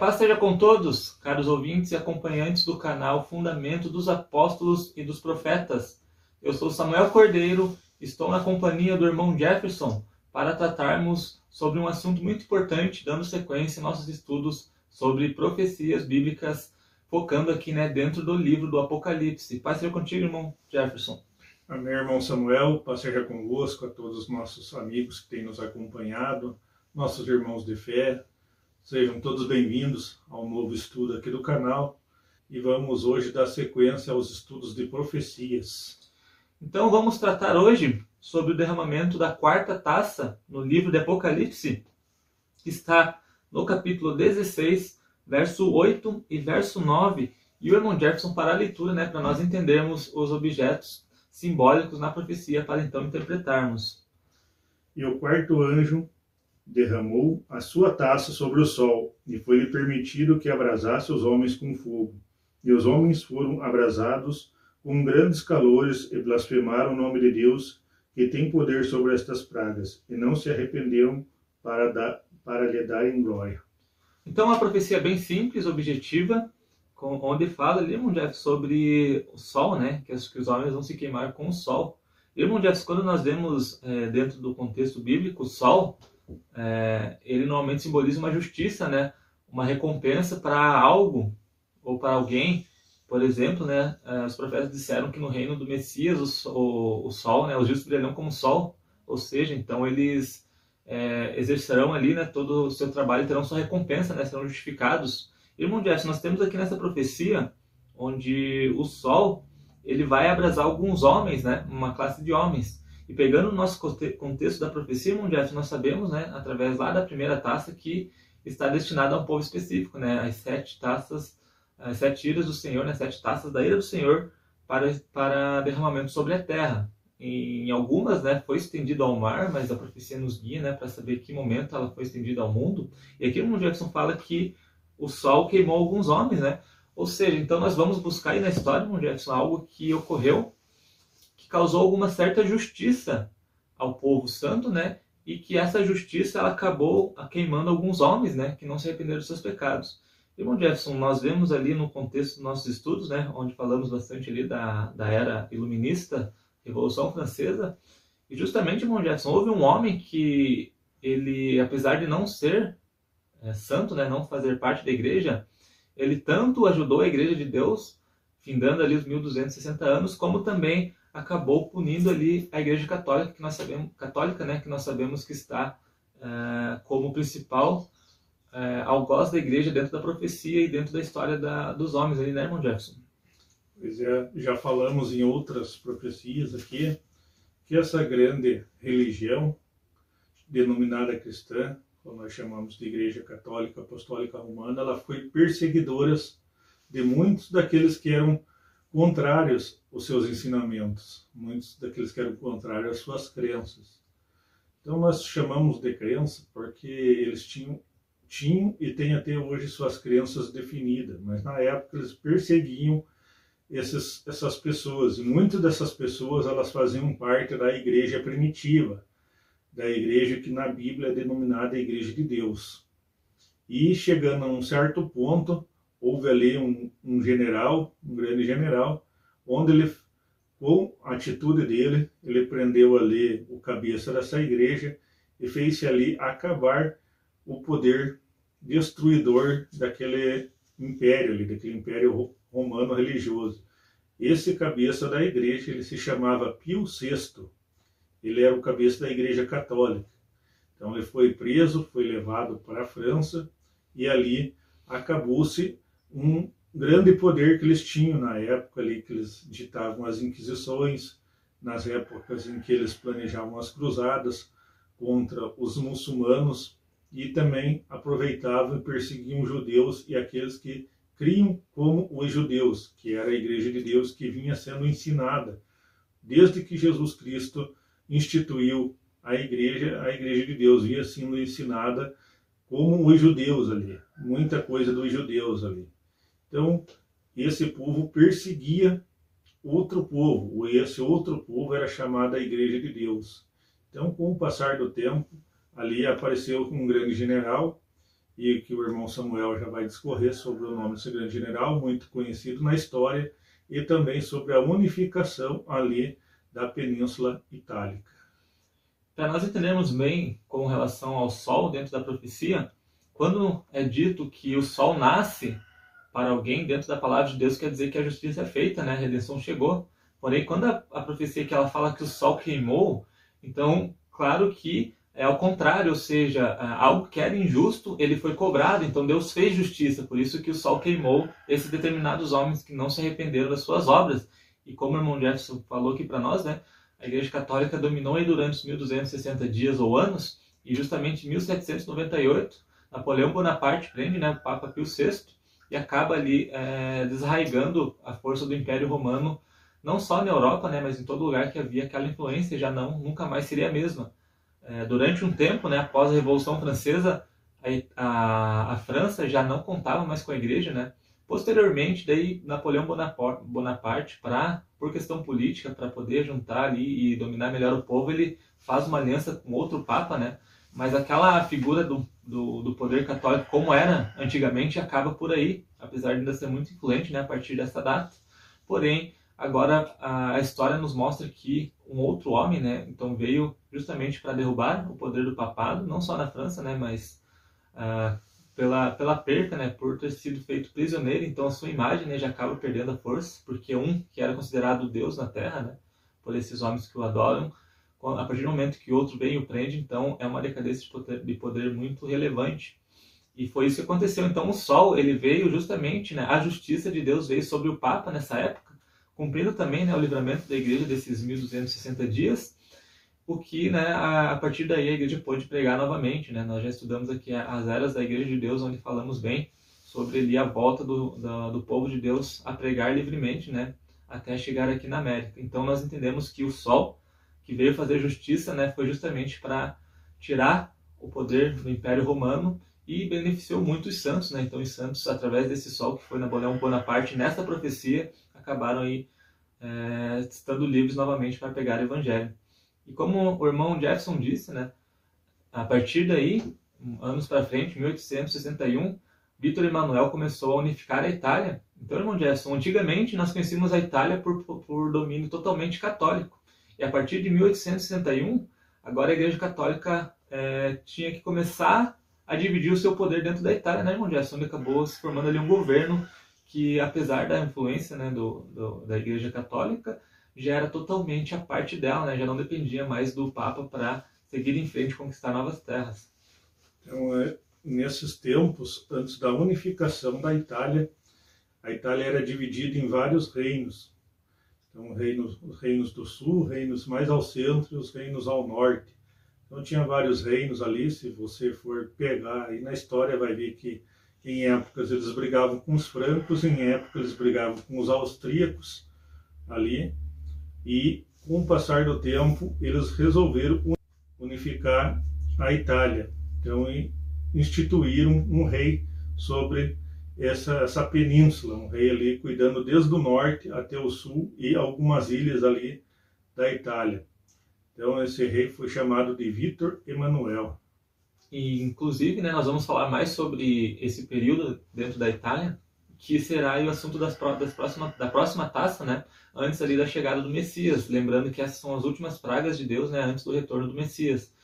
paz seja com todos, caros ouvintes e acompanhantes do canal Fundamento dos Apóstolos e dos Profetas. Eu sou Samuel Cordeiro, estou na companhia do irmão Jefferson para tratarmos sobre um assunto muito importante, dando sequência em nossos estudos sobre profecias bíblicas, focando aqui né, dentro do livro do Apocalipse. Paz seja contigo, irmão Jefferson. Amém, irmão Samuel. Paz seja convosco, a todos os nossos amigos que têm nos acompanhado, nossos irmãos de fé, Sejam todos bem-vindos ao novo estudo aqui do canal e vamos hoje dar sequência aos estudos de profecias. Então vamos tratar hoje sobre o derramamento da quarta taça no livro de Apocalipse, que está no capítulo 16, verso 8 e verso 9. E o irmão Jefferson para a leitura, né, para nós entendermos os objetos simbólicos na profecia para então interpretarmos. E o quarto anjo derramou a sua taça sobre o sol, e foi-lhe permitido que abrasasse os homens com fogo. E os homens foram abrasados com grandes calores e blasfemaram o nome de Deus, que tem poder sobre estas pragas, e não se arrependeram para, dar, para lhe darem glória. Então, uma profecia bem simples, objetiva, onde fala ali, Jeff, sobre o sol, né? Que, que os homens vão se queimar com o sol. Irmão Jeff, quando nós vemos é, dentro do contexto bíblico o sol, é, ele normalmente simboliza uma justiça, né? Uma recompensa para algo ou para alguém. Por exemplo, né? É, os profetas disseram que no reino do Messias o, o, o sol, né? Os justos brilharão como sol, ou seja, então eles é, exercerão ali, né? Todo o seu trabalho e terão sua recompensa, né? Serão justificados. Irmão Jess, nós temos aqui nessa profecia onde o sol ele vai abrasar alguns homens, né? Uma classe de homens. E pegando o nosso contexto da profecia mundial, nós sabemos, né, através lá da primeira taça, que está destinada a um povo específico, né, as sete taças, as sete iras do Senhor, né, sete taças da ira do Senhor para, para derramamento sobre a terra. Em algumas, né, foi estendido ao mar, mas a profecia nos guia, né, para saber que momento ela foi estendida ao mundo. E aqui o Jackson fala que o sol queimou alguns homens, né? Ou seja, então nós vamos buscar aí na história, Jackson, algo que ocorreu causou alguma certa justiça ao povo santo, né? E que essa justiça ela acabou queimando alguns homens, né? Que não se arrependeram dos seus pecados. Irmão Jefferson, nós vemos ali no contexto dos nossos estudos, né? Onde falamos bastante ali da, da era iluminista, Revolução Francesa. E justamente, irmão Jefferson, houve um homem que ele, apesar de não ser é, santo, né? Não fazer parte da igreja, ele tanto ajudou a igreja de Deus, findando ali os 1260 anos, como também acabou punindo ali a Igreja Católica, que nós sabemos, católica, né, que nós sabemos que está é, como principal é, algoz da Igreja dentro da profecia e dentro da história da, dos homens ali, né, irmão Jefferson? Pois é, já falamos em outras profecias aqui que essa grande religião denominada cristã, como nós chamamos de Igreja Católica Apostólica Romana, ela foi perseguidora de muitos daqueles que eram contrários aos seus ensinamentos, muitos daqueles que eram contrários às suas crenças. Então nós chamamos de crença porque eles tinham, tinham e têm até hoje suas crenças definidas, mas na época eles perseguiam esses, essas pessoas e muitas dessas pessoas elas faziam parte da igreja primitiva, da igreja que na Bíblia é denominada Igreja de Deus. E chegando a um certo ponto, houve ali um, um general, um grande general, onde ele, com a atitude dele, ele prendeu ali o cabeça dessa igreja e fez-se ali acabar o poder destruidor daquele império ali, daquele império romano religioso. Esse cabeça da igreja, ele se chamava Pio VI. Ele era o cabeça da igreja católica. Então ele foi preso, foi levado para a França e ali acabou-se um grande poder que eles tinham na época ali que eles ditavam as inquisições, nas épocas em que eles planejavam as cruzadas contra os muçulmanos e também aproveitavam e perseguiam judeus e aqueles que criam como os judeus, que era a igreja de Deus que vinha sendo ensinada desde que Jesus Cristo instituiu a igreja, a igreja de Deus vinha sendo ensinada como os judeus ali, muita coisa dos judeus ali. Então, esse povo perseguia outro povo, e esse outro povo era chamado a Igreja de Deus. Então, com o passar do tempo, ali apareceu um grande general e que o irmão Samuel já vai discorrer sobre o nome desse grande general, muito conhecido na história, e também sobre a unificação ali da Península Itálica. Para nós entendermos bem com relação ao Sol dentro da profecia, quando é dito que o Sol nasce para alguém dentro da palavra de Deus, quer dizer que a justiça é feita, né? a redenção chegou. Porém, quando a, a profecia que ela fala que o Sol queimou, então, claro que é ao contrário, ou seja, algo que era injusto, ele foi cobrado, então Deus fez justiça, por isso que o sol queimou esses determinados homens que não se arrependeram das suas obras. E como o irmão Jefferson falou aqui para nós, né, a Igreja Católica dominou aí durante os 1260 dias ou anos, e justamente em 1798, Napoleão Bonaparte prende né, o Papa Pio VI e acaba ali é, desarraigando a força do Império Romano, não só na Europa, né, mas em todo lugar que havia aquela influência, já não, nunca mais seria a mesma é, durante um tempo, né, após a Revolução Francesa, a, a, a, França já não contava mais com a igreja, né? Posteriormente, daí Napoleão Bonaparte, Bonaparte para por questão política, para poder juntar ali e dominar melhor o povo, ele faz uma aliança com outro papa, né? Mas aquela figura do, do, do poder católico como era antigamente acaba por aí, apesar de ainda ser muito influente, né, a partir dessa data. Porém, Agora a história nos mostra que um outro homem, né, então veio justamente para derrubar o poder do papado, não só na França, né, mas uh, pela, pela perca, né, por ter sido feito prisioneiro, então a sua imagem, né, já acaba perdendo a força, porque um que era considerado Deus na Terra, né, por esses homens que o adoram, a partir do momento que outro vem e o prende, então é uma decadência de poder, de poder muito relevante. E foi isso que aconteceu. Então o Sol, ele veio justamente, né, a justiça de Deus veio sobre o Papa nessa época, cumprindo também né, o livramento da igreja desses 1260 dias, o que né, a, a, partir daí a igreja pôde pregar novamente. Né? Nós já estudamos aqui as eras da igreja de Deus, onde falamos bem sobre ali a volta do, do, do povo de Deus a pregar livremente, né? até chegar aqui na América. Então nós entendemos que o Sol, que veio fazer justiça, né, foi justamente para tirar o poder do Império Romano e beneficiou muito os santos, né? Então os santos, através desse sol que foi Napoleão Bonaparte, nessa profecia, acabaram aí é, estando livres novamente para pegar o evangelho. E como o irmão Jefferson disse, né, a partir daí, anos para frente, 1861, Vitor Emanuel começou a unificar a Itália. Então, irmão Jefferson, antigamente nós conhecíamos a Itália por, por, domínio totalmente católico. E a partir de 1861, agora a Igreja Católica é, tinha que começar a dividir o seu poder dentro da Itália, né, irmão Jefferson? Onde acabou se formando ali um governo que apesar da influência né, do, do, da Igreja Católica, já era totalmente a parte dela, né, já não dependia mais do Papa para seguir em frente e conquistar novas terras. Então, é, nesses tempos, antes da unificação da Itália, a Itália era dividida em vários reinos. Então, reinos, os reinos do sul, reinos mais ao centro e os reinos ao norte. Então, tinha vários reinos ali. Se você for pegar aí na história, vai ver que em épocas eles brigavam com os francos, em épocas eles brigavam com os austríacos ali. E com o passar do tempo, eles resolveram unificar a Itália. Então, instituíram um rei sobre essa, essa península, um rei ali cuidando desde o norte até o sul e algumas ilhas ali da Itália. Então, esse rei foi chamado de Vítor Emanuel. E, inclusive, né, nós vamos falar mais sobre esse período dentro da Itália, que será o assunto das, das próxima, da próxima taça, né, antes ali da chegada do Messias. Lembrando que essas são as últimas pragas de Deus né, antes do retorno do Messias.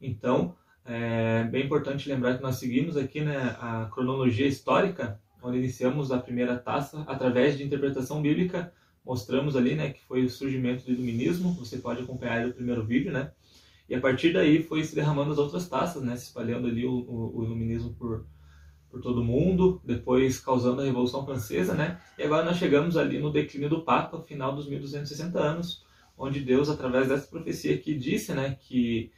Então, é bem importante lembrar que nós seguimos aqui né, a cronologia histórica, onde iniciamos a primeira taça através de interpretação bíblica. Mostramos ali né, que foi o surgimento do iluminismo. Você pode acompanhar o primeiro vídeo, né? E a partir daí foi se derramando as outras taças, né? Se espalhando ali o, o, o iluminismo por, por todo o mundo, depois causando a Revolução Francesa, né? E agora nós chegamos ali no declínio do Papa, final dos 1260 anos, onde Deus, através dessa profecia aqui, disse, né, que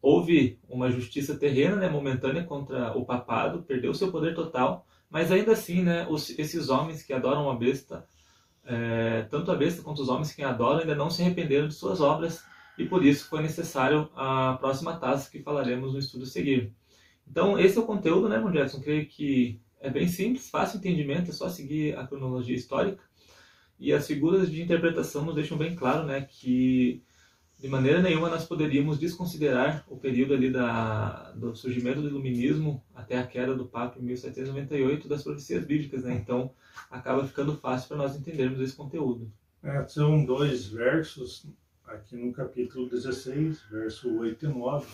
houve uma justiça terrena, né, momentânea contra o papado, perdeu seu poder total, mas ainda assim, né, os, esses homens que adoram a besta, é, tanto a besta quanto os homens que a adoram, ainda não se arrependeram de suas obras e por isso foi necessário a próxima taça que falaremos no estudo seguir. Então, esse é o conteúdo, né, Jefferson? Creio que é bem simples, fácil entendimento, é só seguir a cronologia histórica. E as figuras de interpretação nos deixam bem claro né, que de maneira nenhuma nós poderíamos desconsiderar o período ali da, do surgimento do iluminismo até a queda do Papa em 1798 das profecias bíblicas, né? Então acaba ficando fácil para nós entendermos esse conteúdo. É, são dois versos aqui no capítulo 16, verso 8 e 9.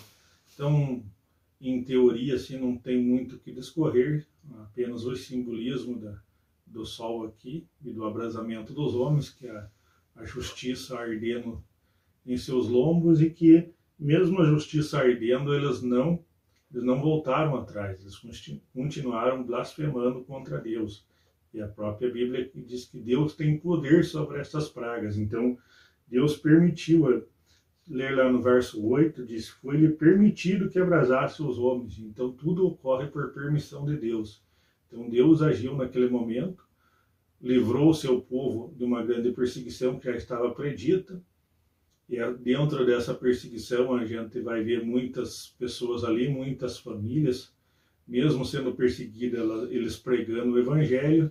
Então, em teoria, assim, não tem muito o que discorrer, apenas o simbolismo da, do sol aqui e do abrasamento dos homens, que é a, a justiça ardendo em seus lombos e que, mesmo a justiça ardendo, eles não, eles não voltaram atrás, eles continuaram blasfemando contra Deus. E a própria Bíblia diz que Deus tem poder sobre essas pragas. Então, Deus permitiu, ler lá no verso 8, diz: Foi-lhe permitido que abrasasse os homens. Então, tudo ocorre por permissão de Deus. Então, Deus agiu naquele momento, livrou o seu povo de uma grande perseguição que já estava predita, e dentro dessa perseguição a gente vai ver muitas pessoas ali, muitas famílias, mesmo sendo perseguidas, eles pregando o evangelho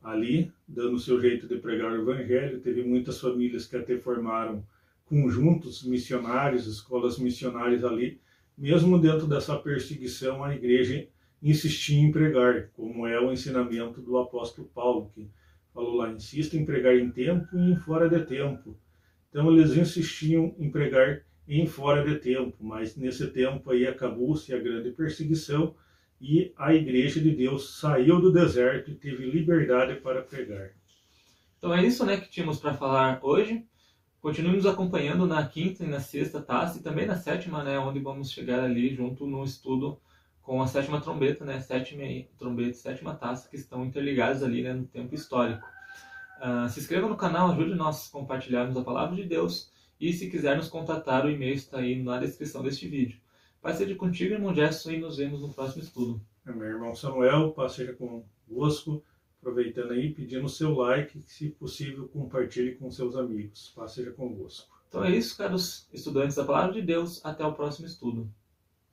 ali, dando o seu jeito de pregar o evangelho. Teve muitas famílias que até formaram conjuntos missionários, escolas missionárias ali. Mesmo dentro dessa perseguição, a igreja insistia em pregar, como é o ensinamento do apóstolo Paulo, que falou lá: insista em pregar em tempo e em fora de tempo então eles insistiam em pregar em fora de tempo, mas nesse tempo aí acabou-se a grande perseguição e a igreja de Deus saiu do deserto e teve liberdade para pregar. Então é isso né, que tínhamos para falar hoje. Continue nos acompanhando na quinta e na sexta taça e também na sétima, né, onde vamos chegar ali junto no estudo com a sétima trombeta, né, sétima trombeta e sétima taça, que estão interligados ali né, no tempo histórico. Uh, se inscreva no canal, ajude nós a compartilharmos a palavra de Deus e se quiser nos contatar, o e-mail está aí na descrição deste vídeo. Paz seja contigo, irmão Gerson, e nos vemos no próximo estudo. É, meu irmão Samuel, paz seja convosco. Aproveitando aí, pedindo o seu like, se possível, compartilhe com seus amigos. Paz seja convosco. Então é isso, caros estudantes da palavra de Deus. Até o próximo estudo.